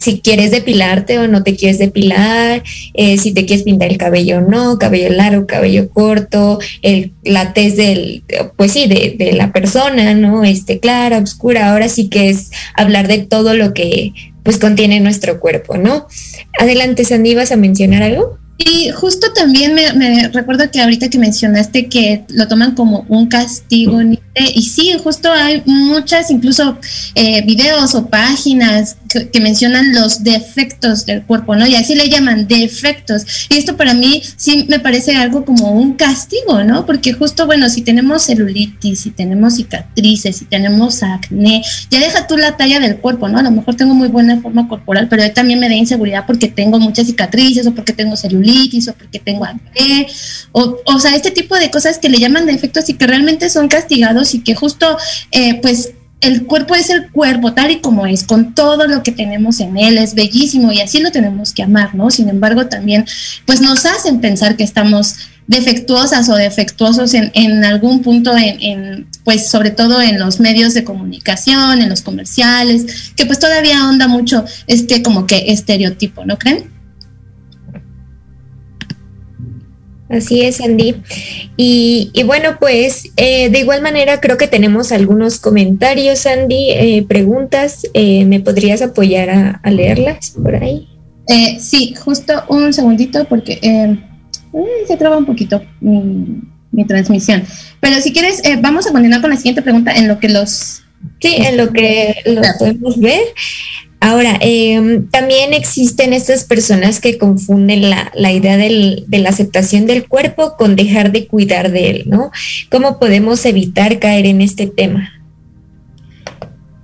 si quieres depilarte o no te quieres depilar, si te quieres pintar el cabello o no, cabello largo, cabello corto, el, la tez del, pues sí, de, de la persona ¿no? Este, clara, oscura, ahora sí que es hablar de todo lo que pues contiene nuestro cuerpo, ¿no? Adelante, Sandy, ¿vas a mencionar algo? Y justo también me, recuerdo que ahorita que mencionaste que lo toman como un castigo, y sí, justo hay muchas, incluso eh, videos o páginas que, mencionan los defectos del cuerpo, ¿no? Y así le llaman defectos. Y esto para mí sí me parece algo como un castigo, ¿no? Porque justo, bueno, si tenemos celulitis, si tenemos cicatrices, si tenemos acné, ya deja tú la talla del cuerpo, ¿no? A lo mejor tengo muy buena forma corporal, pero también me da inseguridad porque tengo muchas cicatrices o porque tengo celulitis o porque tengo acné, o, o sea, este tipo de cosas que le llaman defectos y que realmente son castigados y que justo, eh, pues, el cuerpo es el cuerpo tal y como es, con todo lo que tenemos en él, es bellísimo y así lo tenemos que amar, ¿no? Sin embargo, también, pues nos hacen pensar que estamos defectuosas o defectuosos en, en algún punto, en, en, pues sobre todo en los medios de comunicación, en los comerciales, que pues todavía onda mucho este como que estereotipo, ¿no creen? Así es, Andy. Y, bueno, pues eh, de igual manera creo que tenemos algunos comentarios, Andy, eh, preguntas. Eh, ¿Me podrías apoyar a, leerlas por ahí? sí, justo un segundito porque se traba un poquito mi, transmisión. Pero si quieres, vamos a continuar con la siguiente pregunta en lo que los... Sí, en lo que lo podemos ver. Ahora, em, también existen estas personas que confunden la, idea de la aceptación del cuerpo con dejar de cuidar de él, ¿no? ¿Cómo podemos evitar caer en este tema?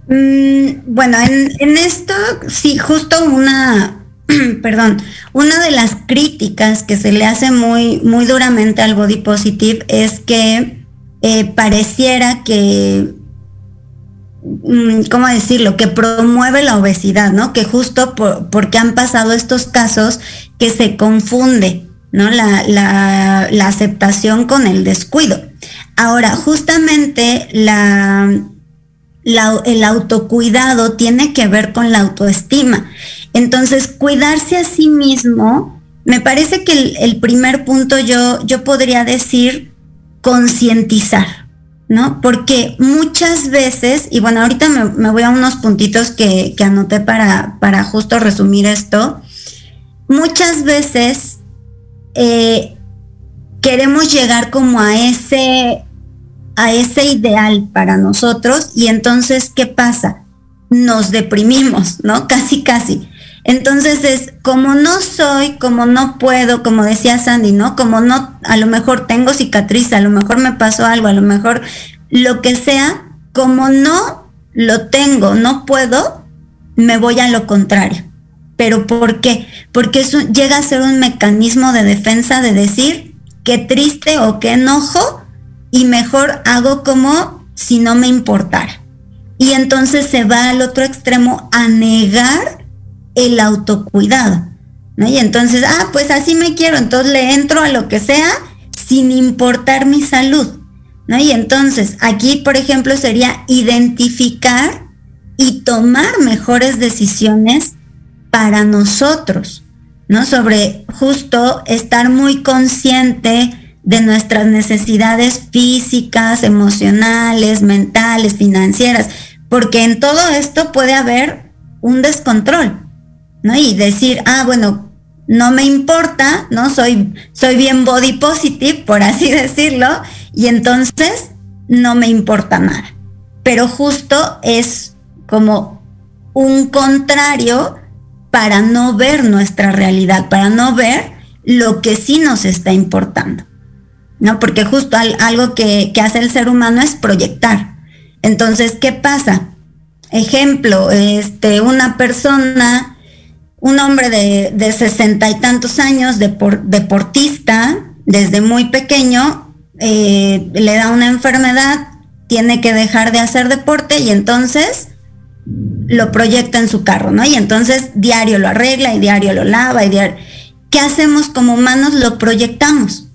Mm, bueno, en, esto sí, justo una, [clears throat] perdón, una de las críticas que se le hace muy, muy duramente al body positive es que eh, pareciera que ¿cómo decirlo? Que promueve la obesidad, ¿no? Que justo porque han pasado estos casos que se confunde, ¿no? La, aceptación con el descuido. Ahora, justamente la, el autocuidado tiene que ver con la autoestima. Entonces, cuidarse a sí mismo, me parece que el, el primer punto yo, yo podría decir concientizar. ¿No? Porque muchas veces, y bueno, ahorita me, voy a unos puntitos que, anoté para, para, justo resumir esto, muchas veces eh, queremos llegar como a ese, a ese ideal para nosotros y entonces, ¿qué pasa? Nos deprimimos, ¿no? Casi, casi. Entonces es como no soy, como no puedo, como decía Sandy, ¿no? Como no, a lo mejor tengo cicatriz, a lo mejor me pasó algo, a lo mejor lo que sea, como no lo tengo, no puedo, me voy a lo contrario. ¿Pero por qué? Porque eso llega a ser un mecanismo de defensa de decir qué triste o qué enojo y mejor hago como si no me importara. Y entonces se va al otro extremo a negar el autocuidado. ¿no? Y entonces, ah, pues así me quiero, entonces le entro a lo que sea sin importar mi salud. ¿no? Y entonces aquí, por ejemplo, sería identificar y tomar mejores decisiones para nosotros, ¿no? Sobre justo estar muy consciente de nuestras necesidades físicas, emocionales, mentales, financieras, porque en todo esto puede haber un descontrol, ¿no? Y decir, ah, bueno, no me importa, ¿no? Soy, soy bien body positive, por así [laughs] decirlo, y entonces no me importa nada. Pero justo es como un contrario para no ver nuestra realidad, para no ver lo que sí nos está importando. ¿No? Porque justo algo que, que hace el ser humano es proyectar. Entonces, ¿qué pasa? Ejemplo, este, una persona, un hombre de sesenta y tantos años, deportista, desde muy pequeño, eh, le da una enfermedad, tiene que dejar de hacer deporte y entonces lo proyecta en su carro, ¿no? Y entonces diario lo arregla y diario lo lava y diario... ¿Qué hacemos como humanos? Lo proyectamos,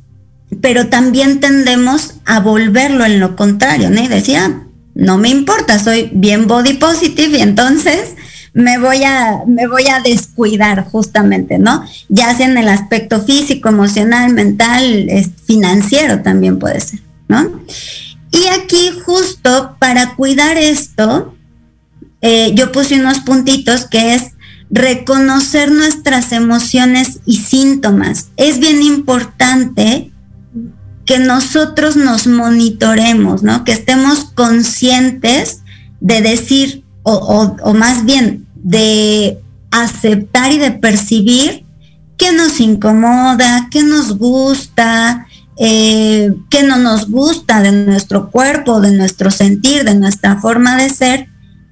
pero también tendemos a volverlo en lo contrario, ¿no? Y decía, no me importa, soy bien body positive y entonces me voy a, me voy a descuidar justamente, ¿no? Ya sea en el aspecto físico, emocional, mental, financiero también puede ser, ¿no? Y aquí justo para cuidar esto, eh, yo puse unos puntitos que es reconocer nuestras emociones y síntomas. Es bien importante que nosotros nos monitoremos, ¿no? Que estemos conscientes de decir, o, más bien de aceptar y de percibir qué nos incomoda, qué nos gusta, eh, qué no nos gusta de nuestro cuerpo, de nuestro sentir, de nuestra forma de ser,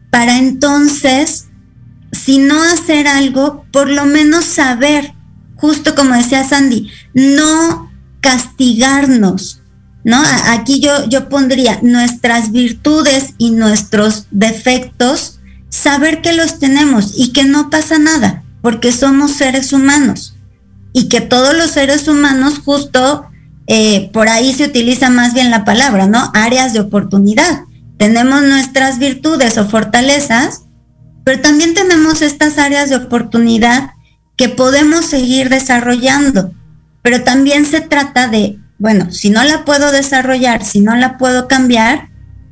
para entonces, si no hacer algo, por lo menos saber, justo como decía Sandy, no castigarnos, ¿no? Aquí yo, yo pondría nuestras virtudes y nuestros defectos, saber que los tenemos y que no pasa nada, porque somos seres humanos y que todos los seres humanos justo eh, por ahí se utiliza más bien la palabra, ¿no? Áreas de oportunidad. Tenemos nuestras virtudes o fortalezas, pero también tenemos estas áreas de oportunidad que podemos seguir desarrollando. Pero también se trata de bueno, si no la puedo desarrollar, si no la puedo cambiar,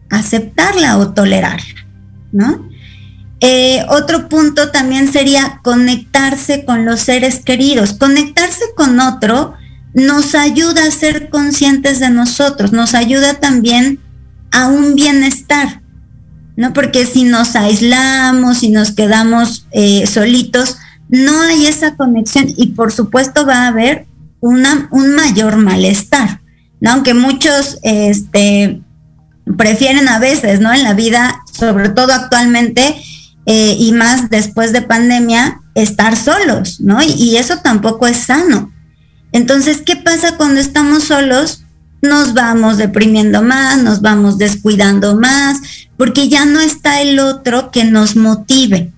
aceptarla o tolerarla, ¿no? Eh, otro punto también sería conectarse con los seres queridos. Conectarse con otro nos ayuda a ser conscientes de nosotros, nos ayuda también a un bienestar, ¿no? Porque si nos aislamos, si nos quedamos eh, solitos, no hay esa conexión y por supuesto va a haber una, un mayor malestar, ¿no? Aunque muchos este, prefieren a veces, ¿no? En la vida, sobre todo actualmente, eh, y más después de pandemia, estar solos, ¿no? Y, y eso tampoco es sano. Entonces, ¿qué pasa cuando estamos solos? Nos vamos deprimiendo más, nos vamos descuidando más, porque ya no está el otro que nos motive.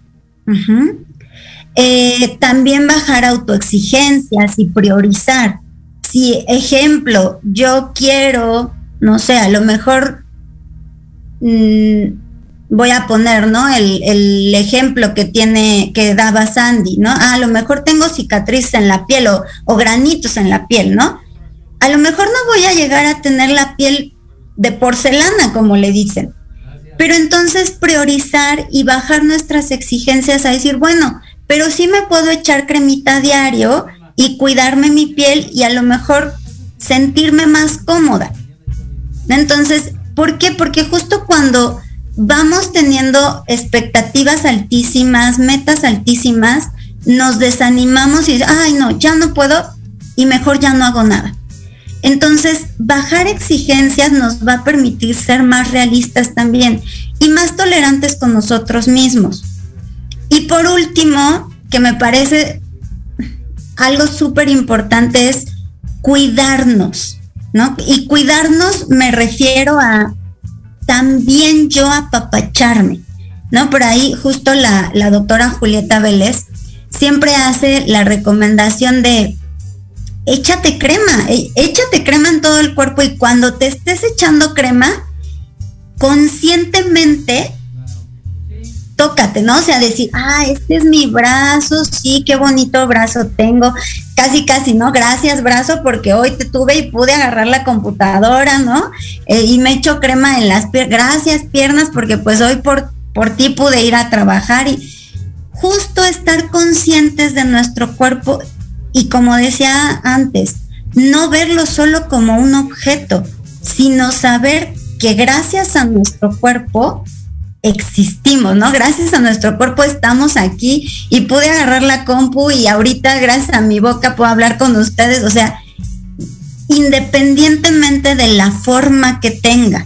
Eh, también bajar autoexigencias y priorizar. Si, ejemplo, yo quiero, no sé, a lo mejor mm, voy a poner, ¿no? El, ejemplo que tiene, que daba Sandy, ¿no? Ah, a lo mejor tengo cicatrices en la piel o, o granitos en la piel, ¿no? A lo mejor no voy a llegar a tener la piel de porcelana, como le dicen. Pero entonces priorizar y bajar nuestras exigencias a decir, bueno, pero sí me puedo echar cremita diario y cuidarme mi piel y a lo mejor sentirme más cómoda. Entonces, ¿por qué? Porque justo cuando vamos teniendo expectativas altísimas, metas altísimas, nos desanimamos y, ay no, ya no puedo y mejor ya no hago nada. Entonces, bajar exigencias nos va a permitir ser más realistas también y más tolerantes con nosotros mismos. Y por último, que me parece algo súper importante es cuidarnos, ¿no? Y cuidarnos me refiero a también yo apapacharme, ¿no? Por ahí justo la, la doctora Julieta Vélez siempre hace la recomendación de échate crema, e, échate crema en todo el cuerpo y cuando te estés echando crema, conscientemente tócate, ¿no? O sea, decir, ah, este es mi brazo, sí, qué bonito brazo tengo. Casi, casi, ¿no? Gracias, brazo, porque hoy te tuve y pude agarrar la computadora, ¿no? Eh, y me echo crema en las piernas. Gracias, piernas, porque pues hoy por, por ti pude ir a trabajar y justo estar conscientes de nuestro cuerpo y como decía antes, no verlo solo como un objeto, sino saber que gracias a nuestro cuerpo existimos, ¿no? Gracias a nuestro cuerpo estamos aquí y pude agarrar la compu y ahorita gracias a mi boca puedo hablar con ustedes, o sea, independientemente de la forma que tenga.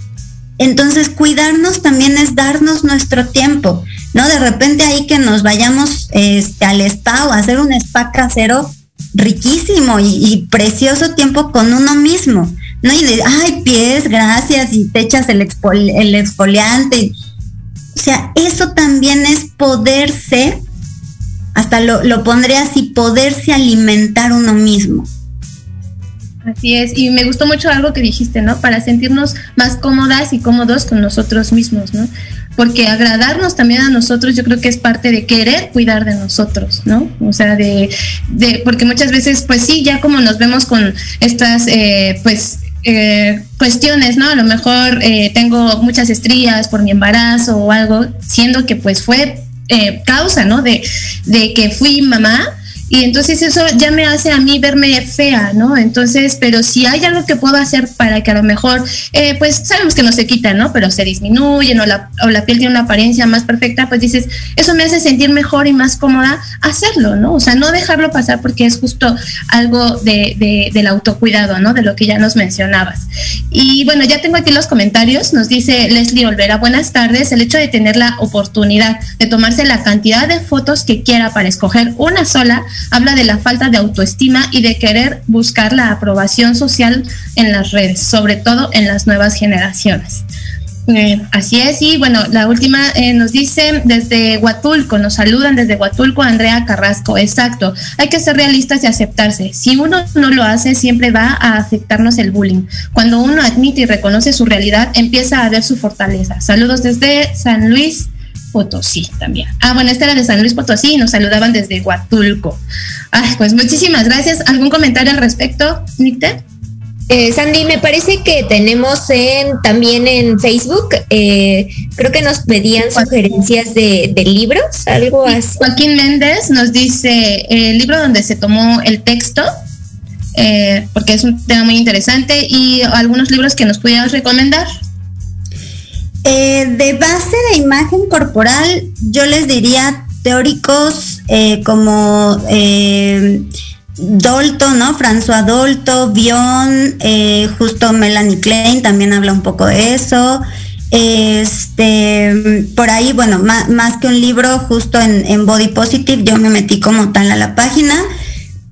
Entonces, cuidarnos también es darnos nuestro tiempo, ¿no? De repente ahí que nos vayamos este, al spa o hacer un spa casero riquísimo y, precioso tiempo con uno mismo, ¿no? Y de, ay, pies, gracias, y te echas el, el exfoliante. O sea, eso también es poderse, hasta lo, lo pondré así, poderse alimentar uno mismo. Así es, y me gustó mucho algo que dijiste, ¿no? Para sentirnos más cómodas y cómodos con nosotros mismos, ¿no? Porque agradarnos también a nosotros yo creo que es parte de querer cuidar de nosotros, ¿no? O sea, de, de porque muchas veces, pues sí, ya como nos vemos con estas, eh, pues, eh, cuestiones, ¿no? A lo mejor eh, tengo muchas estrías por mi embarazo o algo, siendo que pues fue causa, ¿no? De, de que fui mamá, y entonces eso ya me hace a mí verme fea, ¿no? Entonces, pero si hay algo que puedo hacer para que a lo mejor, eh, pues sabemos que no se quita, ¿no? Pero se disminuyen o la, o la piel tiene una apariencia más perfecta, pues dices, eso me hace sentir mejor y más cómoda hacerlo, ¿no? O sea, no dejarlo pasar porque es justo algo de, de, del autocuidado, ¿no? De lo que ya nos mencionabas. Y bueno, ya tengo aquí los comentarios, nos dice Leslie Olvera, buenas tardes, el hecho de tener la oportunidad de tomarse la cantidad de fotos que quiera para escoger una sola, habla de la falta de autoestima y de querer buscar la aprobación social en las redes, sobre todo en las nuevas generaciones. Eh, así es, y bueno, la última eh, nos dice desde Huatulco, nos saludan desde Huatulco Andrea Carrasco, exacto, hay que ser realistas y aceptarse, si uno no lo hace siempre va a afectarnos el bullying, cuando uno admite y reconoce su realidad empieza a ver su fortaleza. Saludos desde San Luis Potosí también. Ah, bueno, esta era de San Luis Potosí y nos saludaban desde Huatulco. Ah, pues muchísimas gracias. ¿Algún comentario al respecto, Nicte? Eh, Sandy, me parece que tenemos en, también en Facebook, eh, creo que nos pedían sugerencias de, libros, algo así. Joaquín Méndez nos dice el libro donde se tomó el texto, eh, porque es un tema muy interesante, y algunos libros que nos pudieras recomendar. Eh, de base de imagen corporal, yo les diría teóricos eh, como eh, Dolto, ¿no? François Dolto, Bion, justo Melanie Klein también habla un poco de eso. Este, por ahí, bueno, más, que un libro, justo en, Body Positive, yo me metí como tal a la página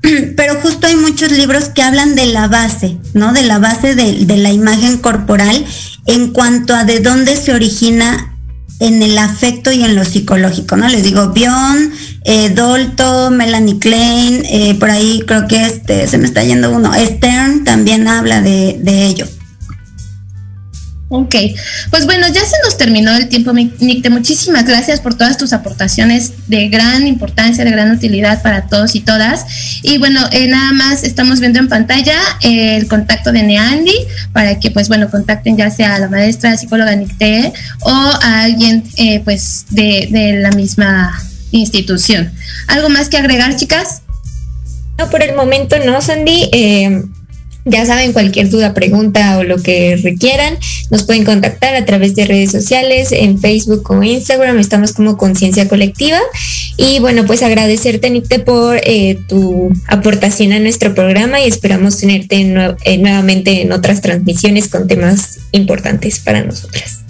[clears throat] pero justo hay muchos libros que hablan de la base, ¿no? De la base de, la imagen corporal en cuanto a de dónde se origina en el afecto y en lo psicológico, ¿no? Les digo, Bion, eh, Dolto, Melanie Klein, eh, por ahí creo que este, se me está yendo uno, Stern también habla de ello. Ok, pues bueno, ya se nos terminó el tiempo, Nicte. Muchísimas gracias por todas tus aportaciones de gran importancia, de gran utilidad para todos y todas. Y bueno, eh, nada más estamos viendo en pantalla eh, el contacto de Neandy para que, pues bueno, contacten ya sea a la maestra psicóloga Nicte o a alguien, eh, pues, de, de la misma institución. ¿Algo más que agregar, chicas? No, por el momento no, Sandy. Ya saben, cualquier duda, pregunta o lo que requieran, nos pueden contactar a través de redes sociales, en Facebook o Instagram, estamos como Conciencia Colectiva. Y bueno, pues agradecerte, Nicte, por eh, tu aportación a nuestro programa y esperamos tenerte eh, nuevamente en otras transmisiones con temas importantes para nosotras.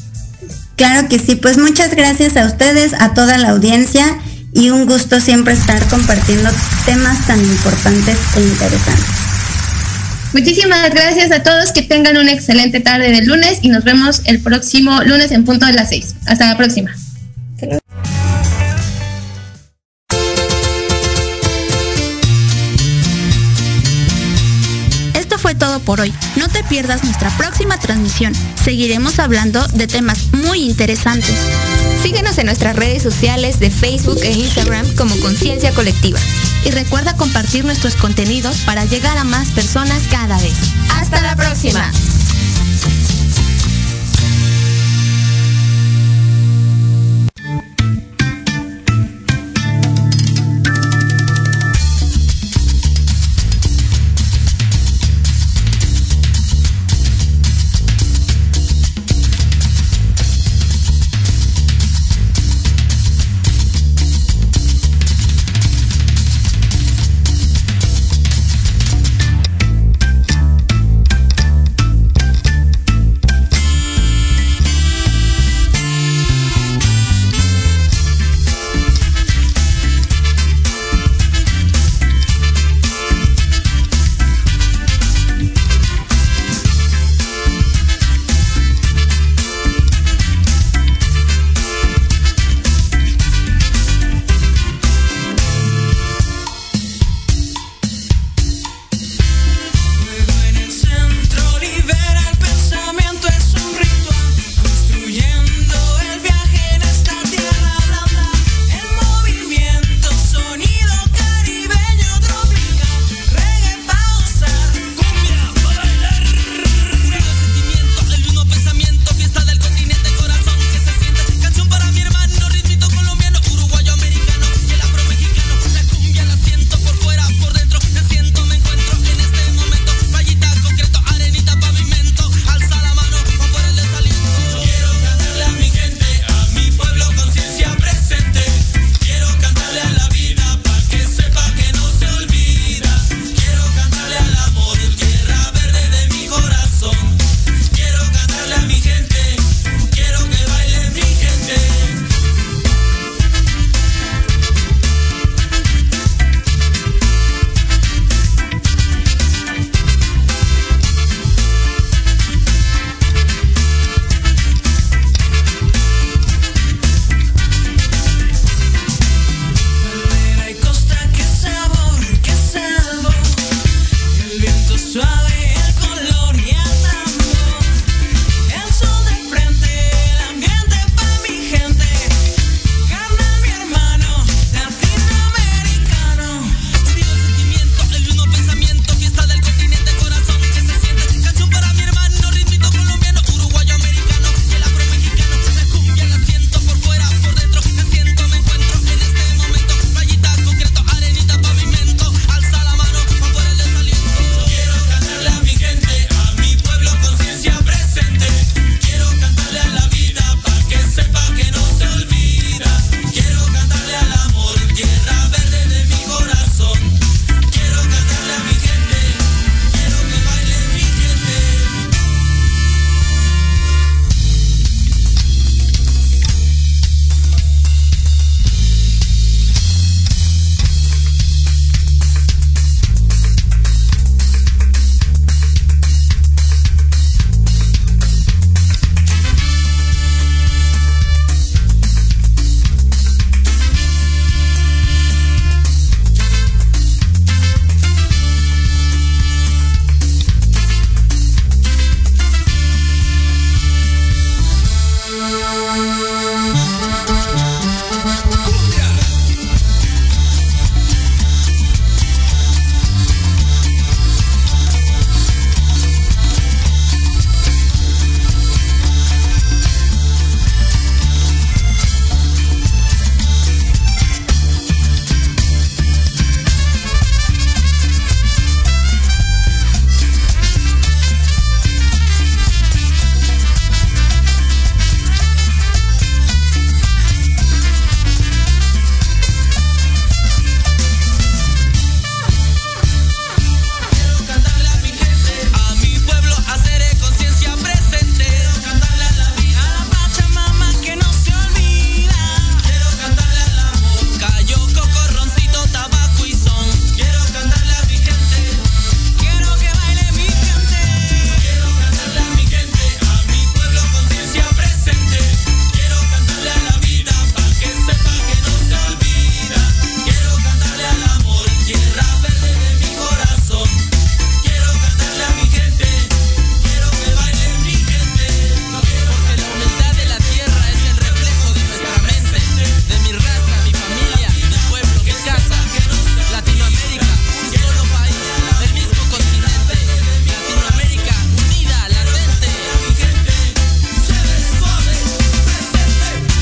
Claro que sí, pues muchas gracias a ustedes, a toda la audiencia y un gusto siempre estar compartiendo temas tan importantes e interesantes. Muchísimas gracias a todos, que tengan una excelente tarde de lunes y nos vemos el próximo lunes en punto de las 6. Hasta la próxima. Esto fue todo por hoy. No te pierdas nuestra próxima transmisión. Seguiremos hablando de temas muy interesantes. Síguenos en nuestras redes sociales de Facebook e Instagram como Conciencia Colectiva. Y recuerda compartir nuestros contenidos para llegar a más personas cada vez. Hasta la próxima.